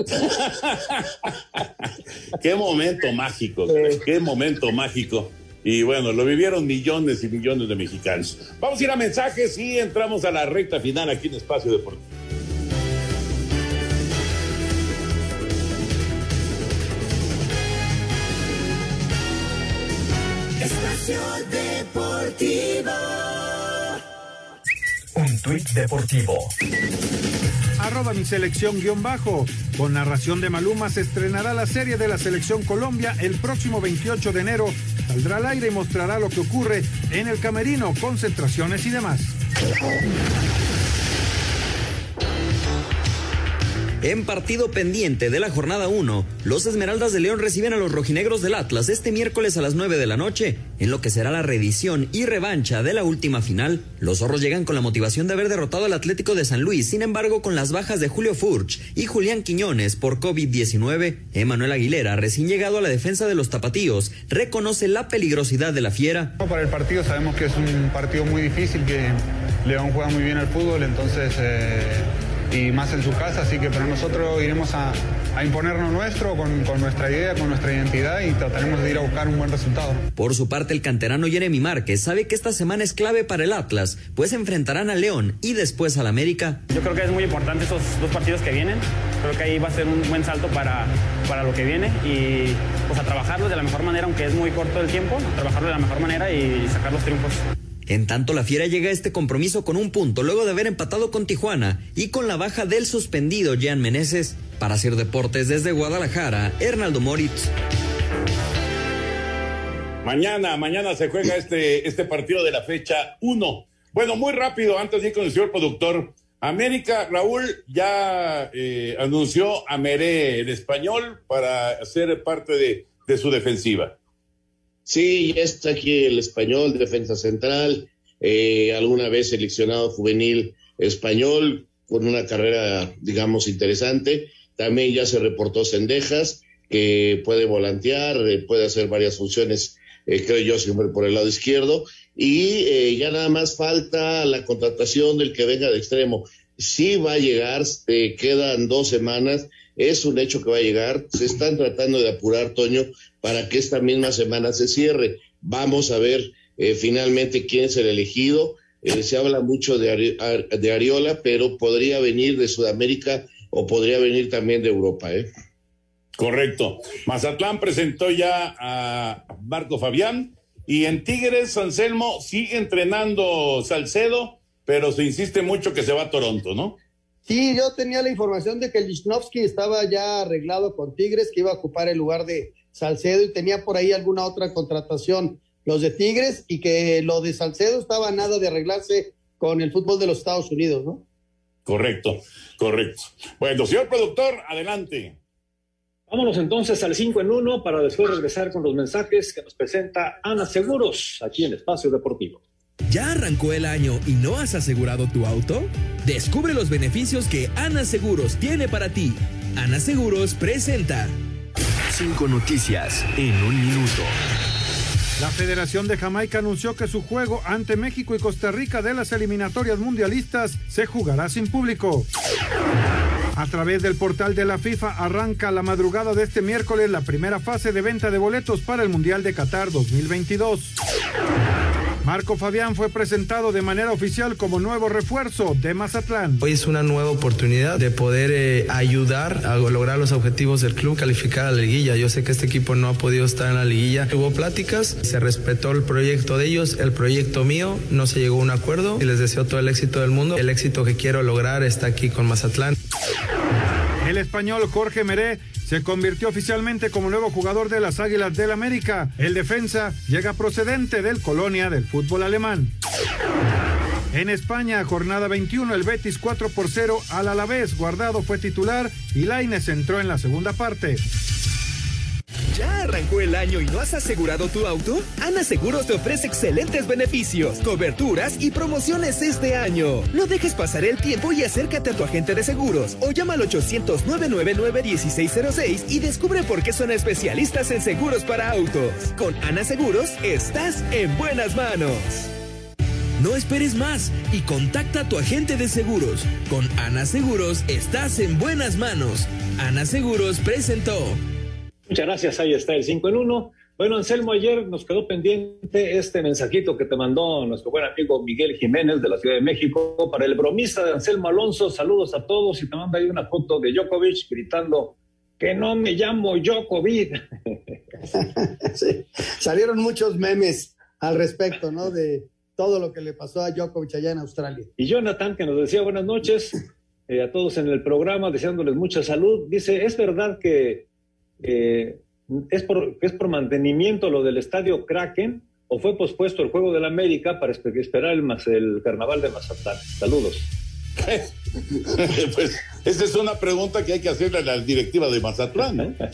qué momento mágico, qué momento mágico. Y bueno, lo vivieron millones y millones de mexicanos. Vamos a ir a mensajes y entramos a la recta final aquí en Espacio Deportivo. Tuit deportivo arroba mi selección guion bajo. Con narración de Maluma se estrenará la serie de la selección Colombia el próximo 28 de enero. Saldrá al aire y mostrará lo que ocurre en el camerino, concentraciones y demás. En partido pendiente de la jornada 1, los Esmeraldas de León reciben a los rojinegros del Atlas este miércoles a las 9 de la noche, en lo que será la reedición y revancha de la última final. Los zorros llegan con la motivación de haber derrotado al Atlético de San Luis, sin embargo, con las bajas de Julio Furch y Julián Quiñones por COVID-19, Emanuel Aguilera, recién llegado a la defensa de los tapatíos, reconoce la peligrosidad de la fiera. Para el partido sabemos que es un partido muy difícil, que León juega muy bien al fútbol, entonces. Eh y más en su casa, así que pero nosotros iremos a, a imponernos nuestro con, con, nuestra idea, con nuestra identidad y trataremos de ir a buscar un buen resultado. Por su parte, el canterano Jeremy Márquez sabe que esta semana es clave para el Atlas, pues enfrentarán a León y después al América. Yo creo que es muy importante esos dos partidos que vienen, creo que ahí va a ser un buen salto para, para lo que viene y pues a trabajarlos de la mejor manera, aunque es muy corto el tiempo, a trabajarlo de la mejor manera y sacar los triunfos. En tanto, la Fiera llega a este compromiso con un punto luego de haber empatado con Tijuana y con la baja del suspendido Jean Meneses. Para hacer deportes desde Guadalajara, Hernaldo Moritz. Mañana, mañana se juega este, este partido de la fecha 1. Bueno, muy rápido, antes de ir con el productor. América, Raúl, ya eh, anunció a Meré, el español, para ser parte de, de su defensiva. Sí, ya está aquí el español, defensa central, eh, alguna vez seleccionado juvenil español, con una carrera, digamos, interesante. También ya se reportó Cendejas, que puede volantear, eh, puede hacer varias funciones, eh, creo yo, siempre por el lado izquierdo. Y eh, ya nada más falta la contratación del que venga de extremo. Sí va a llegar, eh, quedan dos semanas, es un hecho que va a llegar. Se están tratando de apurar, Toño, para que esta misma semana se cierre. Vamos a ver eh, finalmente quién es el elegido. Eh, se habla mucho de, Ari de, Ariola, pero podría venir de Sudamérica o podría venir también de Europa. ¿eh? Correcto. Mazatlán presentó ya a Marco Fabián y en Tigres, Anselmo sigue entrenando Salcedo, pero se insiste mucho que se va a Toronto, ¿no? Sí, yo tenía la información de que Lichnowsky estaba ya arreglado con Tigres, que iba a ocupar el lugar de Salcedo y tenía por ahí alguna otra contratación los de Tigres y que lo de Salcedo estaba nada de arreglarse con el fútbol de los Estados Unidos, ¿no? Correcto, correcto. Bueno, señor productor, adelante. Vámonos entonces al 5 en 1 para después regresar con los mensajes que nos presenta Ana Seguros aquí en Espacio Deportivo. ¿Ya arrancó el año y no has asegurado tu auto? Descubre los beneficios que Ana Seguros tiene para ti. Ana Seguros presenta Cinco noticias en un minuto. La Federación de Jamaica anunció que su juego ante México y Costa Rica de las eliminatorias mundialistas se jugará sin público. A través del portal de la FIFA arranca la madrugada de este miércoles la primera fase de venta de boletos para el Mundial de Qatar 2022. Marco Fabián fue presentado de manera oficial como nuevo refuerzo de Mazatlán. Hoy es una nueva oportunidad de poder eh, ayudar a lograr los objetivos del club, calificar a la liguilla. Yo sé que este equipo no ha podido estar en la liguilla. Hubo pláticas, se respetó el proyecto de ellos, el proyecto mío, no se llegó a un acuerdo y les deseo todo el éxito del mundo. El éxito que quiero lograr está aquí con Mazatlán. El español Jorge Meré se convirtió oficialmente como nuevo jugador de las Águilas del América. El defensa llega procedente del Colonia del fútbol alemán. En España, jornada 21, el Betis 4 por 0 al Alavés. Guardado fue titular y Laines entró en la segunda parte. ¿Ya arrancó el año y no has asegurado tu auto? Ana Seguros te ofrece excelentes beneficios, coberturas y promociones este año. No dejes pasar el tiempo y acércate a tu agente de seguros o llama al 800-999-1606 y descubre por qué son especialistas en seguros para autos. Con Ana Seguros estás en buenas manos. No esperes más y contacta a tu agente de seguros. Con Ana Seguros estás en buenas manos. Ana Seguros presentó. Muchas gracias, ahí está el 5 en 1. Bueno, Anselmo, ayer nos quedó pendiente este mensajito que te mandó nuestro buen amigo Miguel Jiménez de la Ciudad de México para el bromista de Anselmo Alonso. Saludos a todos y te manda ahí una foto de Djokovic gritando que no me llamo Djokovic. sí, salieron muchos memes al respecto, ¿no? De todo lo que le pasó a Djokovic allá en Australia. Y Jonathan, que nos decía buenas noches, eh, a todos en el programa, deseándoles mucha salud. Dice, ¿es verdad que eh, es, por, es por mantenimiento lo del estadio Kraken o fue pospuesto el Juego del América para espe- esperar el, Carnaval de Mazatlán? Saludos. pues esa es una pregunta que hay que hacerle a la directiva de Mazatlán.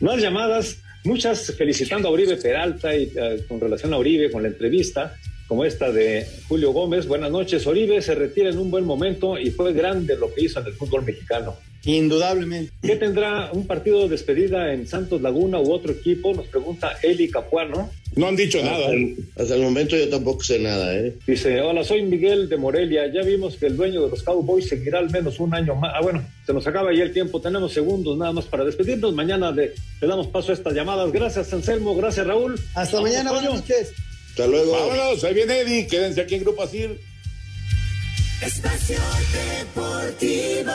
Más llamadas, muchas felicitando a Oribe Peralta y eh, con relación a Oribe, con la entrevista, como esta de Julio Gómez. Buenas noches, Oribe se retira en un buen momento y fue grande lo que hizo en el fútbol mexicano. Indudablemente. ¿Qué tendrá un partido de despedida en Santos Laguna u otro equipo? Nos pregunta Eli Capuano. No han dicho Hasta el, hasta el momento yo tampoco sé nada, ¿eh? Dice, hola, soy Miguel de Morelia. Ya vimos que el dueño de los Cowboys seguirá al menos un año más. Ah, bueno, se nos acaba ya el tiempo. Tenemos segundos nada más para despedirnos. Mañana le, le damos paso a estas llamadas. Gracias, Anselmo. Gracias, Raúl. Hasta Vamos, mañana, buenas noches. Hasta luego. Vámonos, ahí viene Eddie. Quédense aquí en Grupo Asir. Espacio Deportivo.